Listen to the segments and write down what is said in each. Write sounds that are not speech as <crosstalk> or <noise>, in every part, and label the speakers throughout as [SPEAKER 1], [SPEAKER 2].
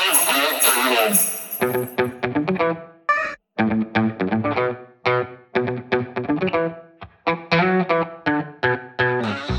[SPEAKER 1] I've got the.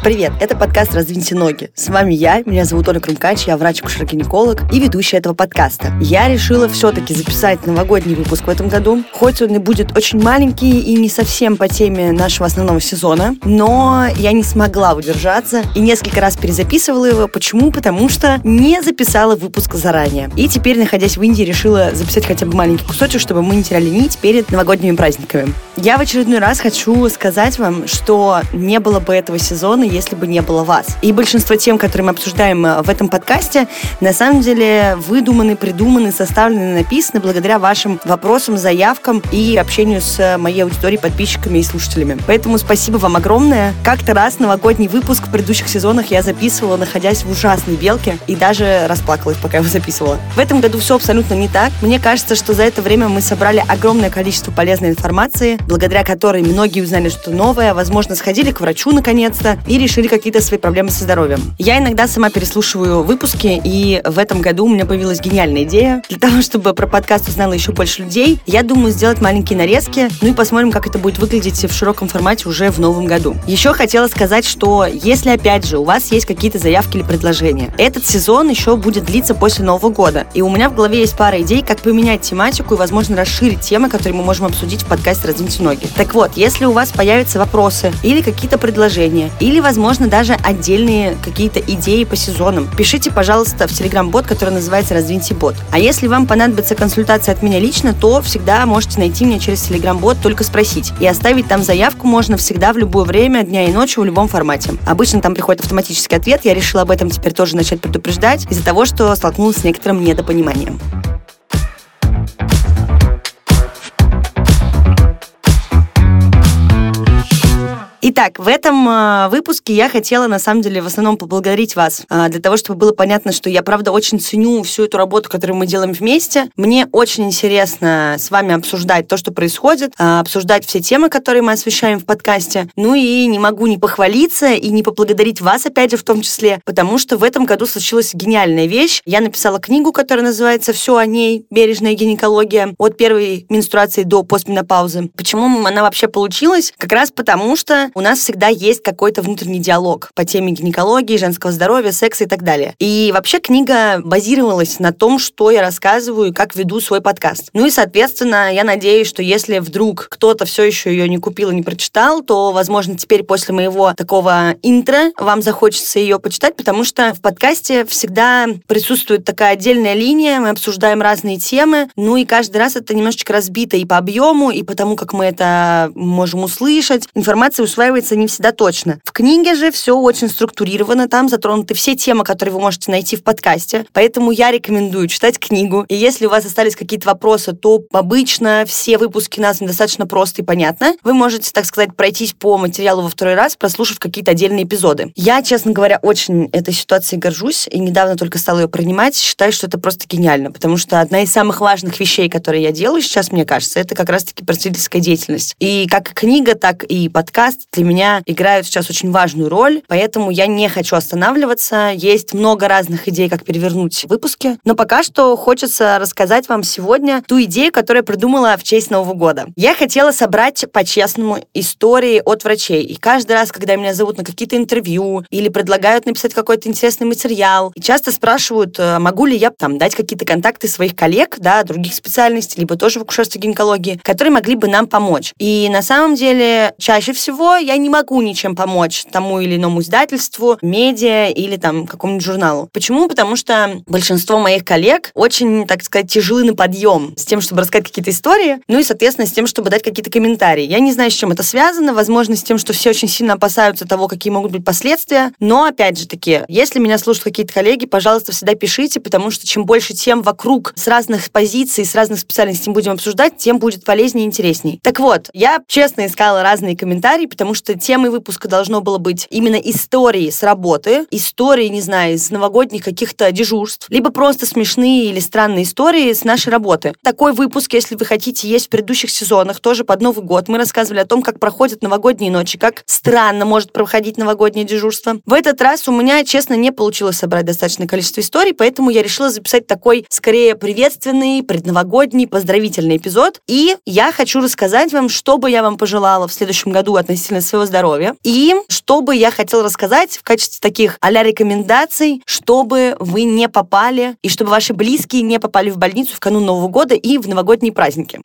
[SPEAKER 1] Привет, это подкаст «Раздвиньте ноги». С вами я, меня зовут Оля Крумкач, я врач-акушер-гинеколог и ведущая этого подкаста. Я решила все-таки записать новогодний выпуск в этом году. Хоть он и будет очень маленький и не совсем по теме нашего основного сезона, но я не смогла удержаться и несколько раз перезаписывала его. Почему? Потому что не записала выпуск заранее. И теперь, находясь в Индии, решила записать хотя бы маленький кусочек, чтобы мы не теряли нить перед новогодними праздниками. Я в очередной раз хочу сказать вам, что не было бы этого сезона, если бы не было вас. И большинство тем, которые мы обсуждаем э, в этом подкасте, на самом деле выдуманы, придуманы, составлены, написаны благодаря вашим вопросам, заявкам и общению с э, моей аудиторией, подписчиками и слушателями. Поэтому спасибо вам огромное. Как-то раз новогодний выпуск в предыдущих сезонах я записывала, находясь в ужасной белке, и даже расплакалась, пока его записывала. В этом году все абсолютно не так. Мне кажется, что за это время мы собрали огромное количество полезной информации, благодаря которой многие узнали что-то новое, возможно, сходили к врачу наконец-то и решили какие-то свои проблемы со здоровьем. Я иногда сама переслушиваю выпуски, и в этом году у меня появилась гениальная идея. Для того, чтобы про подкаст узнало еще больше людей, я думаю сделать маленькие нарезки, ну и посмотрим, как это будет выглядеть в широком формате уже в новом году. Еще хотела сказать, что если, опять же, у вас есть какие-то заявки или предложения, этот сезон еще будет длиться после Нового года. И у меня в голове есть пара идей, как поменять тематику и, возможно, расширить темы, которые мы можем обсудить в подкасте «Раздвиньте ноги». Так вот, если у вас появятся вопросы или какие-то предложения, или, возможно, даже отдельные какие-то идеи по сезонам, пишите, пожалуйста, в Telegram-бот, который называется «Раздвиньте бот». А если вам понадобится консультация от меня лично, то всегда можете найти меня через Telegram-бот, только спросить. И оставить там заявку можно всегда в любое время, дня и ночи, в любом формате. Обычно там приходит автоматический ответ. Я решила об этом теперь тоже начать предупреждать из-за того, что столкнулась с некоторым недопониманием. Итак, в этом э, выпуске я хотела, на самом деле, в основном поблагодарить вас э, для того, чтобы было понятно, что я, правда, очень ценю всю эту работу, которую мы делаем вместе. Мне очень интересно с вами обсуждать то, что происходит, э, обсуждать все темы, которые мы освещаем в подкасте. Ну и не могу не похвалиться и не поблагодарить вас, опять же, в том числе, потому что в этом году случилась гениальная вещь. Я написала книгу, которая называется «Все о ней. Бережная гинекология. От первой менструации до постменопаузы». Почему она вообще получилась? Как раз потому, что у нас всегда есть какой-то внутренний диалог по теме гинекологии, женского здоровья, секса и так далее. И вообще книга базировалась на том, что я рассказываю и как веду свой подкаст. Ну и, соответственно, я надеюсь, что если вдруг кто-то все еще ее не купил и не прочитал, то, возможно, теперь после моего такого интро вам захочется ее почитать, потому что в подкасте всегда присутствует такая отдельная линия, мы обсуждаем разные темы, ну и каждый раз это немножечко разбито и по объему, и по тому, как мы это можем услышать. Информация усваивается не всегда точно. В книге же все очень структурировано, там затронуты все темы, которые вы можете найти в подкасте, поэтому я рекомендую читать книгу. И если у вас остались какие-то вопросы, то обычно все выпуски названы достаточно просто и понятно. Вы можете, так сказать, пройтись по материалу во второй раз, прослушав какие-то отдельные эпизоды. Я, честно говоря, очень этой ситуацией горжусь и недавно только стала ее принимать. Считаю, что это просто гениально, потому что одна из самых важных вещей, которые я делаю сейчас, мне кажется, это как раз-таки просветительская деятельность. И как книга, так и подкаст для меня играют сейчас очень важную роль, поэтому я не хочу останавливаться. Есть много разных идей, как перевернуть выпуски, но пока что хочется рассказать вам сегодня ту идею, которую я придумала в честь Нового года. Я хотела собрать по-честному истории от врачей. И каждый раз, когда меня зовут на какие-то интервью или предлагают написать какой-то интересный материал, часто спрашивают, э, могу ли я там дать какие-то контакты своих коллег, да, других специальностей, либо тоже в акушерстве гинекологии, которые могли бы нам помочь. И на самом деле чаще всего я не могу ничем помочь тому или иному издательству, медиа или там какому-нибудь журналу. Почему? Потому что большинство моих коллег очень, так сказать, тяжелы на подъем с тем, чтобы рассказать какие-то истории, ну и, соответственно, с тем, чтобы дать какие-то комментарии. Я не знаю, с чем это связано, возможно, с тем, что все очень сильно опасаются того, какие могут быть последствия, но, опять же таки, если меня слушают какие-то коллеги, пожалуйста, всегда пишите, потому что чем больше тем вокруг с разных позиций, с разных специальностей будем обсуждать, тем будет полезнее и интересней. Так вот, я честно искала разные комментарии, потому потому что темой выпуска должно было быть именно истории с работы, истории, не знаю, из новогодних каких-то дежурств, либо просто смешные или странные истории с нашей работы. Такой выпуск, если вы хотите, есть в предыдущих сезонах, тоже под Новый год. Мы рассказывали о том, как проходят новогодние ночи, как странно может проходить новогоднее дежурство. В этот раз у меня, честно, не получилось собрать достаточное количество историй, поэтому я решила записать такой, скорее, приветственный, предновогодний, поздравительный эпизод. И я хочу рассказать вам, что бы я вам пожелала в следующем году относительно своего здоровья. И что бы я хотела рассказать в качестве таких а рекомендаций, чтобы вы не попали и чтобы ваши близкие не попали в больницу в канун Нового года и в новогодние праздники.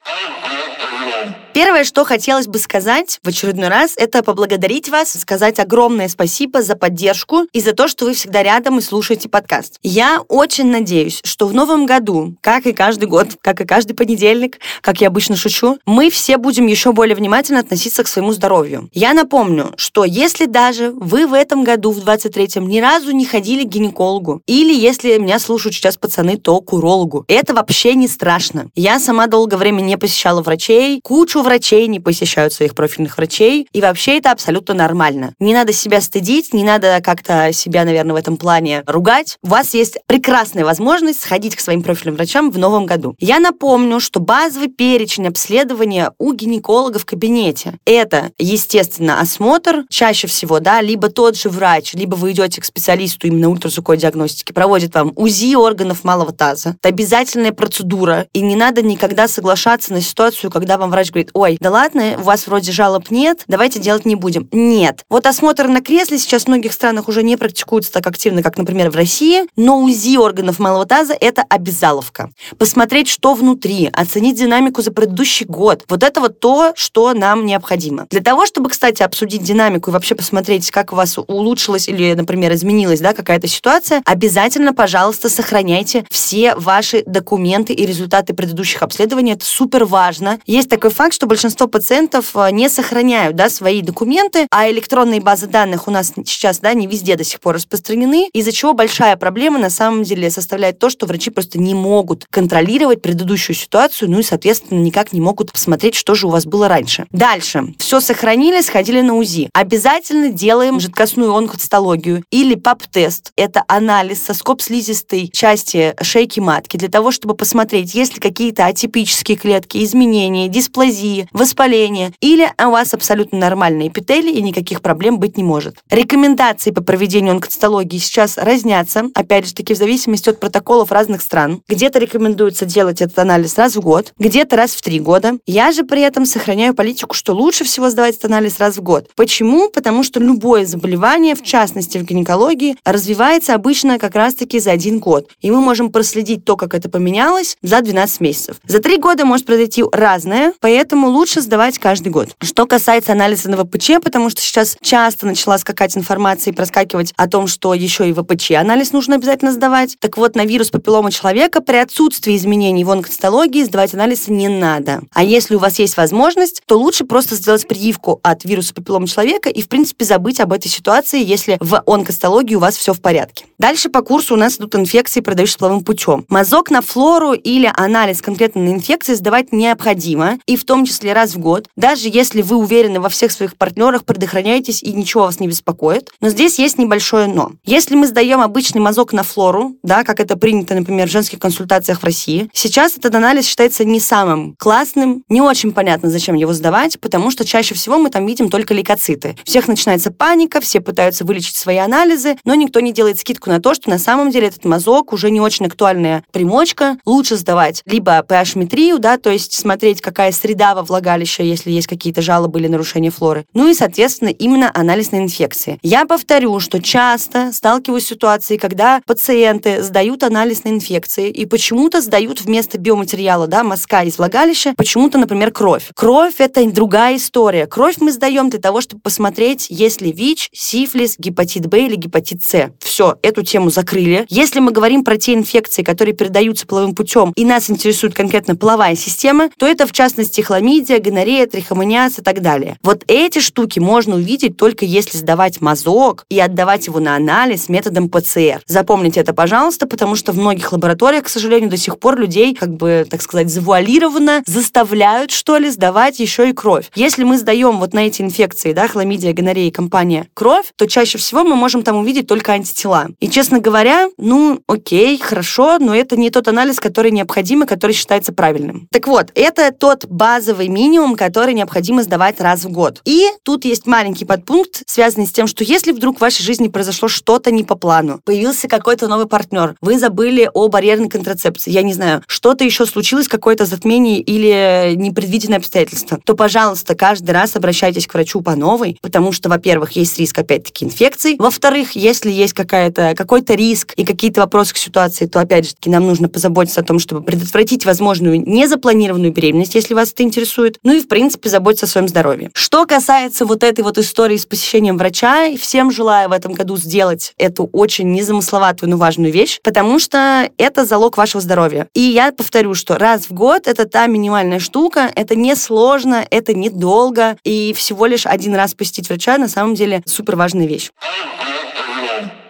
[SPEAKER 1] Первое, что хотелось бы сказать в очередной раз, это поблагодарить вас, сказать огромное спасибо за поддержку и за то, что вы всегда рядом и слушаете подкаст. Я очень надеюсь, что в новом году, как и каждый год, как и каждый понедельник, как я обычно шучу, мы все будем еще более внимательно относиться к своему здоровью. Я напомню, что если даже вы в этом году, в 23-м, ни разу не ходили к гинекологу, или если меня слушают сейчас пацаны, то к урологу, это вообще не страшно. Я сама долгое время не посещала врачей, кучу врачей не посещают своих профильных врачей, и вообще это абсолютно нормально. Не надо себя стыдить, не надо как-то себя, наверное, в этом плане ругать. У вас есть прекрасная возможность сходить к своим профильным врачам в новом году. Я напомню, что базовый перечень обследования у гинеколога в кабинете – это, естественно, осмотр, чаще всего, да, либо тот же врач, либо вы идете к специалисту именно ультразвуковой диагностики, проводит вам УЗИ органов малого таза. Это обязательная процедура, и не надо никогда соглашаться на ситуацию, когда вам врач говорит, ой, да ладно, у вас вроде жалоб нет, давайте делать не будем. Нет. Вот осмотр на кресле сейчас в многих странах уже не практикуется так активно, как, например, в России, но УЗИ органов малого таза – это обязаловка. Посмотреть, что внутри, оценить динамику за предыдущий год. Вот это вот то, что нам необходимо. Для того, чтобы, кстати, обсудить динамику и вообще посмотреть, как у вас улучшилась или, например, изменилась да, какая-то ситуация, обязательно, пожалуйста, сохраняйте все ваши документы и результаты предыдущих обследований. Это супер важно. Есть такой факт, что что большинство пациентов э, не сохраняют да, свои документы, а электронные базы данных у нас сейчас да, не везде до сих пор распространены, из-за чего большая проблема на самом деле составляет то, что врачи просто не могут контролировать предыдущую ситуацию, ну и, соответственно, никак не могут посмотреть, что же у вас было раньше. Дальше. Все сохранили, сходили на УЗИ. Обязательно делаем жидкостную онкоцитологию или ПАП-тест. Это анализ соскоб слизистой части шейки матки для того, чтобы посмотреть, есть ли какие-то атипические клетки, изменения, дисплазии, аллергии, воспаление, или у вас абсолютно нормальные эпители и никаких проблем быть не может. Рекомендации по проведению онкоцитологии сейчас разнятся, опять же таки в зависимости от протоколов разных стран. Где-то рекомендуется делать этот анализ раз в год, где-то раз в три года. Я же при этом сохраняю политику, что лучше всего сдавать этот анализ раз в год. Почему? Потому что любое заболевание, в частности в гинекологии, развивается обычно как раз-таки за один год. И мы можем проследить то, как это поменялось, за 12 месяцев. За три года может произойти разное, поэтому Поэтому лучше сдавать каждый год. Что касается анализа на ВПЧ, потому что сейчас часто начала скакать информация и проскакивать о том, что еще и ВПЧ анализ нужно обязательно сдавать. Так вот, на вирус папиллома человека при отсутствии изменений в онкоцитологии сдавать анализы не надо. А если у вас есть возможность, то лучше просто сделать прививку от вируса папиллома человека и, в принципе, забыть об этой ситуации, если в онкоцитологии у вас все в порядке. Дальше по курсу у нас идут инфекции, продающиеся половым путем. Мазок на флору или анализ конкретно на инфекции сдавать необходимо, и в том числе числе раз в год, даже если вы уверены во всех своих партнерах, предохраняетесь и ничего вас не беспокоит. Но здесь есть небольшое но. Если мы сдаем обычный мазок на флору, да, как это принято, например, в женских консультациях в России, сейчас этот анализ считается не самым классным, не очень понятно, зачем его сдавать, потому что чаще всего мы там видим только лейкоциты. Всех начинается паника, все пытаются вылечить свои анализы, но никто не делает скидку на то, что на самом деле этот мазок уже не очень актуальная примочка. Лучше сдавать либо pH-метрию, да, то есть смотреть, какая среда во влагалище, если есть какие-то жалобы или нарушения флоры. Ну и, соответственно, именно анализ на инфекции. Я повторю, что часто сталкиваюсь с ситуацией, когда пациенты сдают анализ на инфекции и почему-то сдают вместо биоматериала, да, мазка из влагалища, почему-то, например, кровь. Кровь — это другая история. Кровь мы сдаем для того, чтобы посмотреть, есть ли ВИЧ, сифилис, гепатит Б или гепатит С. Все, эту тему закрыли. Если мы говорим про те инфекции, которые передаются половым путем, и нас интересует конкретно половая система, то это, в частности, хламид хламидия, гонорея, трихомониаз и так далее. Вот эти штуки можно увидеть только если сдавать мазок и отдавать его на анализ методом ПЦР. Запомните это, пожалуйста, потому что в многих лабораториях, к сожалению, до сих пор людей, как бы, так сказать, завуалированно заставляют, что ли, сдавать еще и кровь. Если мы сдаем вот на эти инфекции, да, хламидия, гонорея, компания, кровь, то чаще всего мы можем там увидеть только антитела. И, честно говоря, ну, окей, хорошо, но это не тот анализ, который необходим и который считается правильным. Так вот, это тот базовый минимум, который необходимо сдавать раз в год. И тут есть маленький подпункт, связанный с тем, что если вдруг в вашей жизни произошло что-то не по плану, появился какой-то новый партнер, вы забыли о барьерной контрацепции, я не знаю, что-то еще случилось, какое-то затмение или непредвиденное обстоятельство, то, пожалуйста, каждый раз обращайтесь к врачу по новой, потому что, во-первых, есть риск, опять-таки, инфекций, во-вторых, если есть какая-то, какой-то риск и какие-то вопросы к ситуации, то, опять же нам нужно позаботиться о том, чтобы предотвратить возможную незапланированную беременность, если вас это интересует, ну и, в принципе, заботиться о своем здоровье. Что касается вот этой вот истории с посещением врача, всем желаю в этом году сделать эту очень незамысловатую, но важную вещь, потому что это залог вашего здоровья. И я повторю, что раз в год это та минимальная штука, это не сложно, это недолго, и всего лишь один раз посетить врача на самом деле супер важная вещь.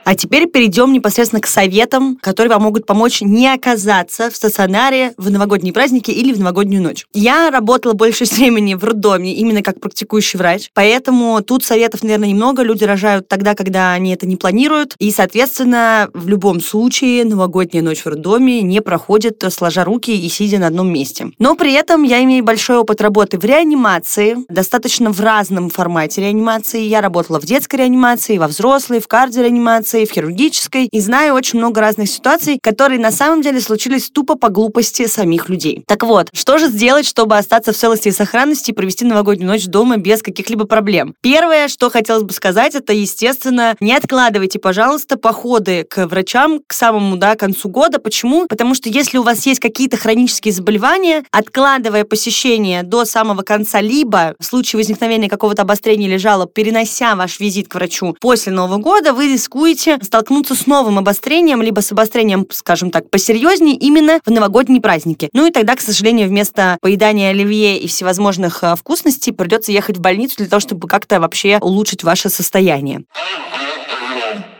[SPEAKER 1] А теперь перейдем непосредственно к советам, которые вам могут помочь не оказаться в стационаре в новогодние праздники или в новогоднюю ночь. Я работала больше <laughs> времени в роддоме именно как практикующий врач, поэтому тут советов, наверное, немного. Люди рожают тогда, когда они это не планируют, и, соответственно, в любом случае новогодняя ночь в роддоме не проходит сложа руки и сидя на одном месте. Но при этом я имею большой опыт работы в реанимации, достаточно в разном формате реанимации. Я работала в детской реанимации, во взрослой, в кардиореанимации, операции, в хирургической, и знаю очень много разных ситуаций, которые на самом деле случились тупо по глупости самих людей. Так вот, что же сделать, чтобы остаться в целости и сохранности и провести новогоднюю ночь дома без каких-либо проблем? Первое, что хотелось бы сказать, это, естественно, не откладывайте, пожалуйста, походы к врачам к самому да, концу года. Почему? Потому что если у вас есть какие-то хронические заболевания, откладывая посещение до самого конца, либо в случае возникновения какого-то обострения или жалоб, перенося ваш визит к врачу после Нового года, вы рискуете можете столкнуться с новым обострением, либо с обострением, скажем так, посерьезнее именно в новогодние праздники. Ну и тогда, к сожалению, вместо поедания оливье и всевозможных э, вкусностей придется ехать в больницу для того, чтобы как-то вообще улучшить ваше состояние.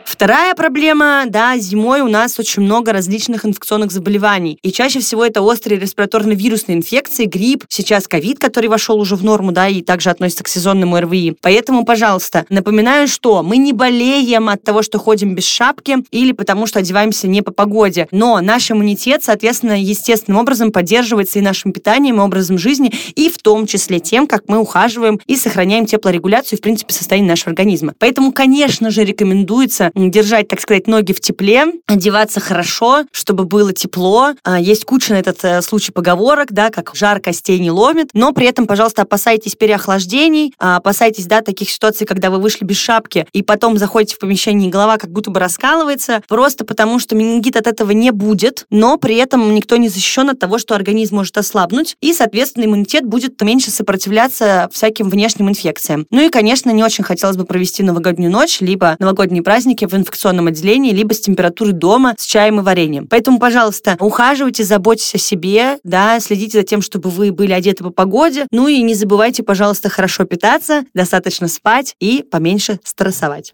[SPEAKER 1] Вторая проблема, да, зимой у нас очень много различных инфекционных заболеваний. И чаще всего это острые респираторно-вирусные инфекции, грипп, сейчас ковид, который вошел уже в норму, да, и также относится к сезонному РВИ. Поэтому, пожалуйста, напоминаю, что мы не болеем от того, что ходим без шапки или потому, что одеваемся не по погоде. Но наш иммунитет, соответственно, естественным образом поддерживается и нашим питанием, и образом жизни, и в том числе тем, как мы ухаживаем и сохраняем теплорегуляцию, в принципе, состояние нашего организма. Поэтому, конечно же, рекомендуется держать, так сказать, ноги в тепле, одеваться хорошо, чтобы было тепло. А, есть куча на этот э, случай поговорок, да, как жар костей не ломит, но при этом, пожалуйста, опасайтесь переохлаждений, а, опасайтесь, да, таких ситуаций, когда вы вышли без шапки и потом заходите в помещение, и голова как будто бы раскалывается, просто потому что менингит от этого не будет, но при этом никто не защищен от того, что организм может ослабнуть, и, соответственно, иммунитет будет меньше сопротивляться всяким внешним инфекциям. Ну и, конечно, не очень хотелось бы провести новогоднюю ночь, либо новогодние праздники в инфекционном отделении, либо с температурой дома с чаем и вареньем. Поэтому, пожалуйста, ухаживайте, заботьтесь о себе, да, следите за тем, чтобы вы были одеты по погоде. Ну и не забывайте, пожалуйста, хорошо питаться, достаточно спать и поменьше стрессовать.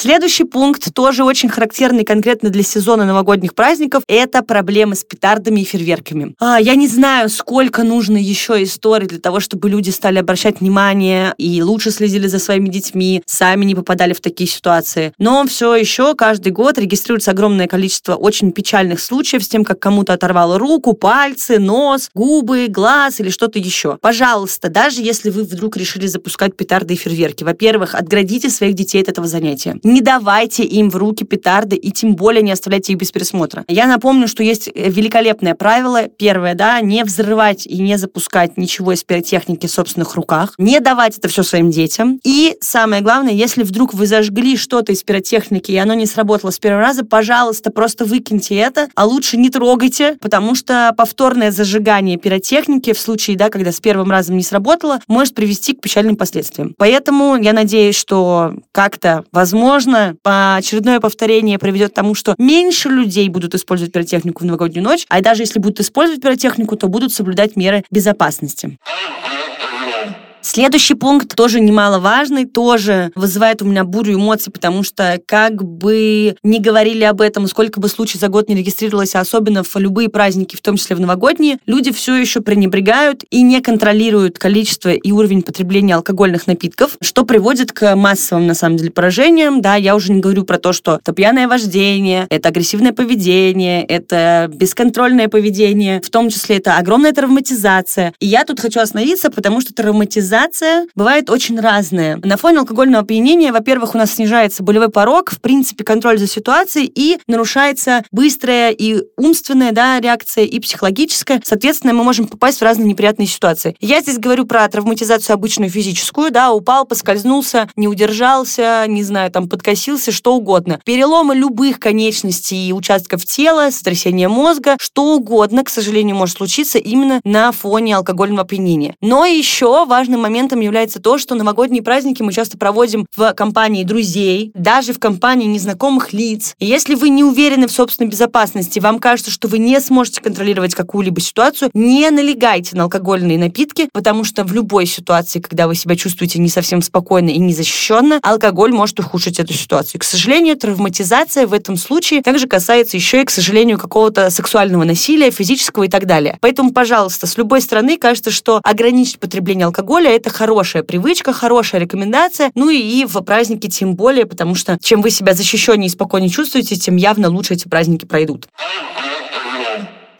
[SPEAKER 1] Следующий пункт, тоже очень характерный конкретно для сезона новогодних праздников, это проблемы с петардами и фейерверками. А, я не знаю, сколько нужно еще историй для того, чтобы люди стали обращать внимание и лучше следили за своими детьми, сами не попадали в такие ситуации. Но все еще каждый год регистрируется огромное количество очень печальных случаев с тем, как кому-то оторвало руку, пальцы, нос, губы, глаз или что-то еще. Пожалуйста, даже если вы вдруг решили запускать петарды и фейерверки, во-первых, отградите своих детей от этого занятия не давайте им в руки петарды и тем более не оставляйте их без пересмотра. Я напомню, что есть э, великолепное правило. Первое, да, не взрывать и не запускать ничего из пиротехники в собственных руках, не давать это все своим детям. И самое главное, если вдруг вы зажгли что-то из пиротехники, и оно не сработало с первого раза, пожалуйста, просто выкиньте это, а лучше не трогайте, потому что повторное зажигание пиротехники в случае, да, когда с первым разом не сработало, может привести к печальным последствиям. Поэтому я надеюсь, что как-то возможно возможно, очередное повторение приведет к тому, что меньше людей будут использовать пиротехнику в новогоднюю ночь, а даже если будут использовать пиротехнику, то будут соблюдать меры безопасности. Следующий пункт тоже немаловажный, тоже вызывает у меня бурю эмоций, потому что как бы не говорили об этом, сколько бы случаев за год не регистрировалось, а особенно в любые праздники, в том числе в новогодние, люди все еще пренебрегают и не контролируют количество и уровень потребления алкогольных напитков, что приводит к массовым, на самом деле, поражениям. Да, я уже не говорю про то, что это пьяное вождение, это агрессивное поведение, это бесконтрольное поведение, в том числе это огромная травматизация. И я тут хочу остановиться, потому что травматизация Гомосексуализация бывает очень разная. На фоне алкогольного опьянения, во-первых, у нас снижается болевой порог, в принципе, контроль за ситуацией, и нарушается быстрая и умственная да, реакция, и психологическая. Соответственно, мы можем попасть в разные неприятные ситуации. Я здесь говорю про травматизацию обычную физическую, да, упал, поскользнулся, не удержался, не знаю, там, подкосился, что угодно. Переломы любых конечностей и участков тела, сотрясение мозга, что угодно, к сожалению, может случиться именно на фоне алкогольного опьянения. Но еще важно важным моментом является то, что новогодние праздники мы часто проводим в компании друзей, даже в компании незнакомых лиц. И если вы не уверены в собственной безопасности, вам кажется, что вы не сможете контролировать какую-либо ситуацию, не налегайте на алкогольные напитки, потому что в любой ситуации, когда вы себя чувствуете не совсем спокойно и незащищенно, алкоголь может ухудшить эту ситуацию. К сожалению, травматизация в этом случае также касается еще и, к сожалению, какого-то сексуального насилия, физического и так далее. Поэтому, пожалуйста, с любой стороны кажется, что ограничить потребление алкоголя алкоголя это хорошая привычка, хорошая рекомендация. Ну и в праздники тем более, потому что чем вы себя защищеннее и спокойнее чувствуете, тем явно лучше эти праздники пройдут.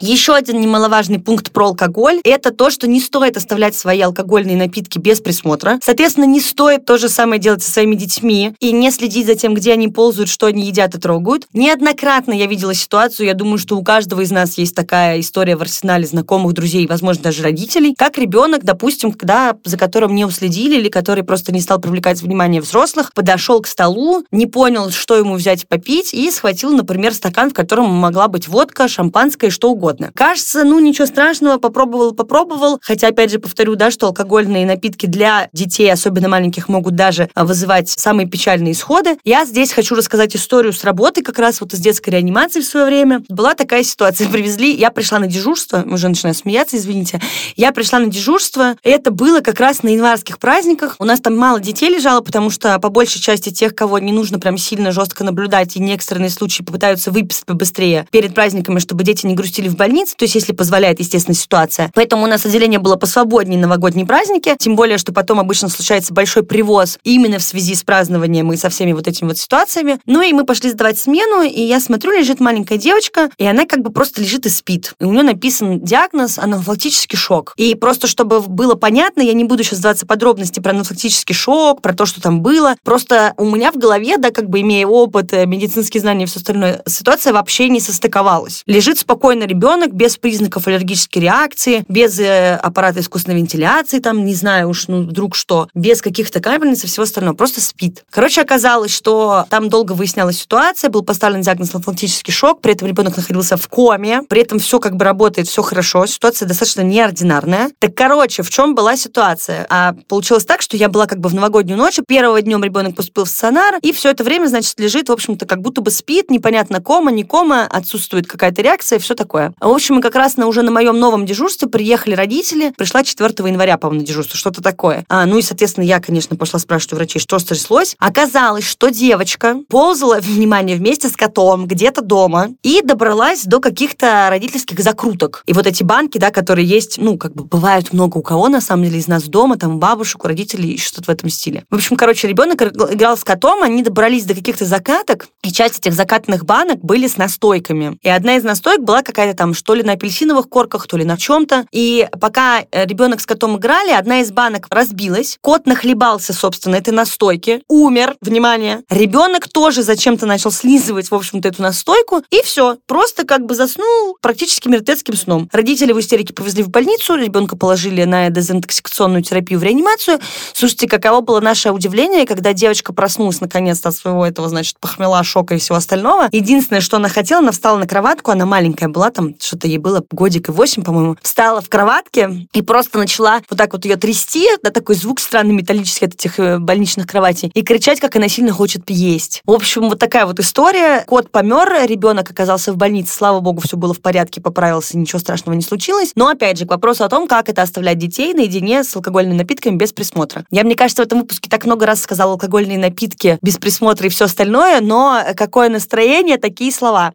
[SPEAKER 1] Еще один немаловажный пункт про алкоголь – это то, что не стоит оставлять свои алкогольные напитки без присмотра. Соответственно, не стоит то же самое делать со своими детьми и не следить за тем, где они ползают, что они едят и трогают. Неоднократно я видела ситуацию, я думаю, что у каждого из нас есть такая история в арсенале знакомых, друзей, возможно, даже родителей, как ребенок, допустим, когда за которым не уследили или который просто не стал привлекать внимание взрослых, подошел к столу, не понял, что ему взять попить и схватил, например, стакан, в котором могла быть водка, шампанское, что угодно угодно. Кажется, ну ничего страшного, попробовал, попробовал. Хотя, опять же, повторю, да, что алкогольные напитки для детей, особенно маленьких, могут даже а, вызывать самые печальные исходы. Я здесь хочу рассказать историю с работы, как раз вот из детской реанимации в свое время. Была такая ситуация, <laughs> привезли, я пришла на дежурство, уже начинаю смеяться, извините. Я пришла на дежурство, это было как раз на январских праздниках. У нас там мало детей лежало, потому что по большей части тех, кого не нужно прям сильно жестко наблюдать, и не экстренные случаи попытаются выписать побыстрее перед праздниками, чтобы дети не грустили в больнице, то есть если позволяет, естественно, ситуация. Поэтому у нас отделение было посвободнее новогодние праздники, тем более, что потом обычно случается большой привоз именно в связи с празднованием и со всеми вот этими вот ситуациями. Ну и мы пошли сдавать смену, и я смотрю, лежит маленькая девочка, и она как бы просто лежит и спит. И у нее написан диагноз анафилактический шок. И просто чтобы было понятно, я не буду сейчас сдаваться подробности про анафилактический шок, про то, что там было. Просто у меня в голове, да, как бы имея опыт, э, медицинские знания и все остальное, ситуация вообще не состыковалась. Лежит спокойно ребенок, ребенок без признаков аллергической реакции, без э, аппарата искусственной вентиляции, там, не знаю уж, ну, вдруг что, без каких-то капельниц и всего остального, просто спит. Короче, оказалось, что там долго выяснялась ситуация, был поставлен диагноз анафилактический шок, при этом ребенок находился в коме, при этом все как бы работает, все хорошо, ситуация достаточно неординарная. Так, короче, в чем была ситуация? А получилось так, что я была как бы в новогоднюю ночь, первого днем ребенок поступил в стационар, и все это время, значит, лежит, в общем-то, как будто бы спит, непонятно кома, не кома, отсутствует какая-то реакция, все такое. В общем, мы как раз на, уже на моем новом дежурстве приехали родители. Пришла 4 января, по-моему, на дежурство, что-то такое. А, ну и, соответственно, я, конечно, пошла спрашивать у врачей, что стряслось. Оказалось, что девочка ползала, <laughs> внимание, вместе с котом где-то дома и добралась до каких-то родительских закруток. И вот эти банки, да, которые есть, ну, как бы бывают много у кого, на самом деле, из нас дома, там, бабушек, у родителей, что-то в этом стиле. В общем, короче, ребенок играл с котом, они добрались до каких-то закаток, и часть этих закатных банок были с настойками. И одна из настоек была какая-то там, что ли на апельсиновых корках, то ли на чем-то. И пока э, ребенок с котом играли, одна из банок разбилась. Кот нахлебался, собственно, этой настойки. Умер, внимание. Ребенок тоже зачем-то начал слизывать, в общем-то, эту настойку. И все. Просто как бы заснул практически мертвецким сном. Родители в истерике повезли в больницу, ребенка положили на дезинтоксикационную терапию в реанимацию. Слушайте, каково было наше удивление, когда девочка проснулась наконец-то от своего этого, значит, похмела, шока и всего остального. Единственное, что она хотела, она встала на кроватку, она маленькая была, там что-то ей было годик и восемь, по-моему, встала в кроватке и просто начала вот так вот ее трясти, да, такой звук странный металлический от этих э, больничных кроватей, и кричать, как она сильно хочет есть. В общем, вот такая вот история. Кот помер, ребенок оказался в больнице, слава богу, все было в порядке, поправился, ничего страшного не случилось. Но, опять же, к вопросу о том, как это оставлять детей наедине с алкогольными напитками без присмотра. Я, мне кажется, в этом выпуске так много раз сказала алкогольные напитки без присмотра и все остальное, но какое настроение, такие слова.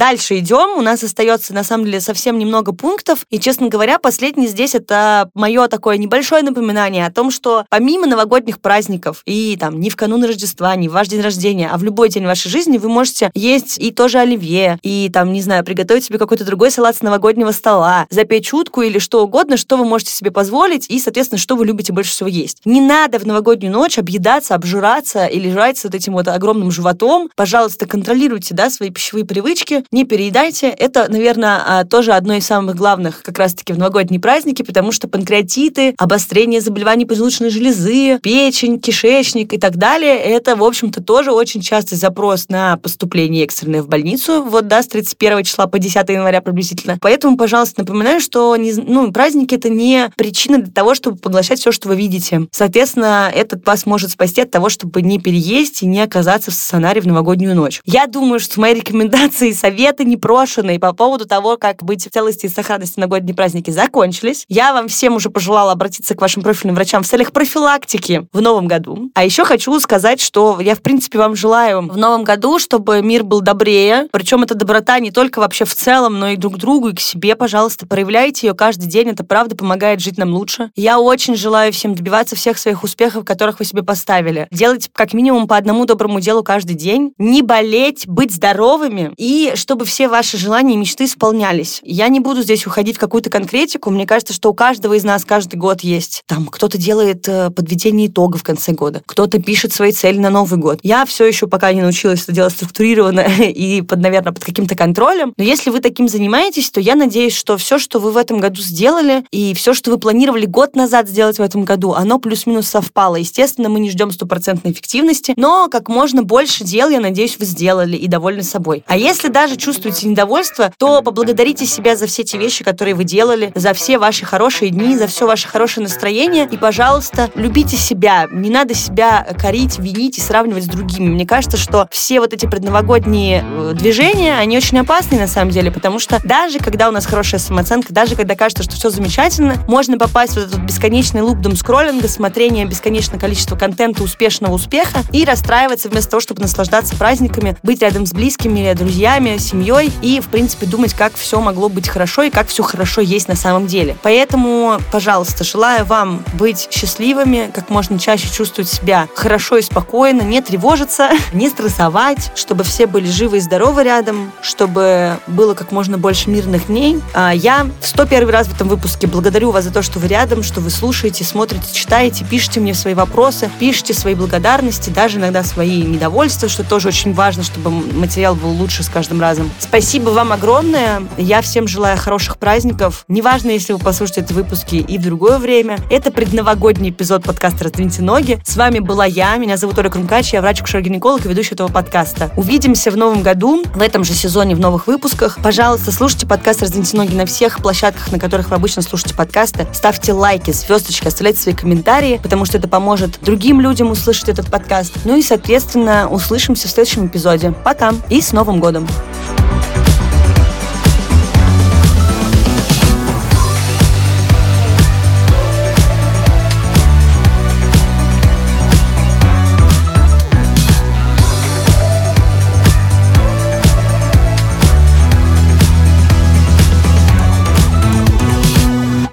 [SPEAKER 1] Дальше идем. У нас остается, на самом деле, совсем немного пунктов. И, честно говоря, последний здесь это мое такое небольшое напоминание о том, что помимо новогодних праздников и там не в канун Рождества, не в ваш день рождения, а в любой день вашей жизни вы можете есть и тоже оливье, и там, не знаю, приготовить себе какой-то другой салат с новогоднего стола, запечь утку или что угодно, что вы можете себе позволить и, соответственно, что вы любите больше всего есть. Не надо в новогоднюю ночь объедаться, обжираться или жрать с вот этим вот огромным животом. Пожалуйста, контролируйте, да, свои пищевые привычки, не переедайте. Это, наверное, а, тоже одно из самых главных как раз-таки в новогодние праздники, потому что панкреатиты, обострение заболеваний поджелудочной железы, печень, кишечник и так далее, это, в общем-то, тоже очень частый запрос на поступление экстренное в больницу, вот, да, с 31 числа по 10 января приблизительно. Поэтому, пожалуйста, напоминаю, что не, ну, праздники — это не причина для того, чтобы поглощать все, что вы видите. Соответственно, этот вас может спасти от того, чтобы не переесть и не оказаться в стационаре в новогоднюю ночь. Я думаю, что мои рекомендации и советы непрошенные по поводу того, как быть в целости и сохранности на годные праздники закончились. Я вам всем уже пожелала обратиться к вашим профильным врачам в целях профилактики в новом году. А еще хочу сказать, что я, в принципе, вам желаю в новом году, чтобы мир был добрее. Причем эта доброта не только вообще в целом, но и друг другу, и к себе, пожалуйста, проявляйте ее каждый день. Это правда помогает жить нам лучше. Я очень желаю всем добиваться всех своих успехов, которых вы себе поставили. Делать как минимум по одному доброму делу каждый день. Не болеть, быть здоровыми и чтобы все ваши желания и мечты исполнялись. Я не буду здесь уходить в какую-то конкретику. Мне кажется, что у каждого из нас каждый год есть. Там кто-то делает э, подведение итога в конце года, кто-то пишет свои цели на Новый год. Я все еще пока не научилась это делать структурированно <laughs> и, под, наверное, под каким-то контролем. Но если вы таким занимаетесь, то я надеюсь, что все, что вы в этом году сделали, и все, что вы планировали год назад сделать в этом году, оно плюс-минус совпало. Естественно, мы не ждем стопроцентной эффективности, но как можно больше дел, я надеюсь, вы сделали и довольны собой. А если даже чувствуете недовольство, то поблагодарите себя за все те вещи, которые вы делали, за все ваши хорошие дни, за все ваше хорошее настроение. И, пожалуйста, любите себя. Не надо себя корить, винить и сравнивать с другими. Мне кажется, что все вот эти предновогодние э, движения, они очень опасны на самом деле, потому что даже когда у нас хорошая самооценка, даже когда кажется, что все замечательно, можно попасть в этот бесконечный луп скроллинга, смотрения бесконечное количество контента успешного успеха и расстраиваться вместо того, чтобы наслаждаться праздниками, быть рядом с близкими, друзьями, семьей и, в принципе, думать, как все могло быть хорошо и как все хорошо есть на самом деле. Поэтому, пожалуйста, желаю вам быть счастливыми, как можно чаще чувствовать себя хорошо и спокойно, не тревожиться, <laughs> не стрессовать, чтобы все были живы и здоровы рядом, чтобы было как можно больше мирных дней. А я в 101 раз в этом выпуске благодарю вас за то, что вы рядом, что вы слушаете, смотрите, читаете, пишите мне свои вопросы, пишите свои благодарности, даже иногда свои недовольства, что тоже очень важно, чтобы материал был лучше с каждым разом. Спасибо вам огромное. Я всем желаю хороших праздников. Неважно, если вы послушаете эти выпуски и в другое время. Это предновогодний эпизод подкаста «Раздвиньте ноги». С вами была я, меня зовут Оля Крумкач, я врач-акушер-гинеколог и ведущий этого подкаста. Увидимся в новом году, в этом же сезоне, в новых выпусках. Пожалуйста, слушайте подкаст «Раздвиньте ноги» на всех площадках, на которых вы обычно слушаете подкасты. Ставьте лайки, звездочки, оставляйте свои комментарии, потому что это поможет другим людям услышать этот подкаст. Ну и, соответственно, услышимся в следующем эпизоде. Пока и с Новым годом!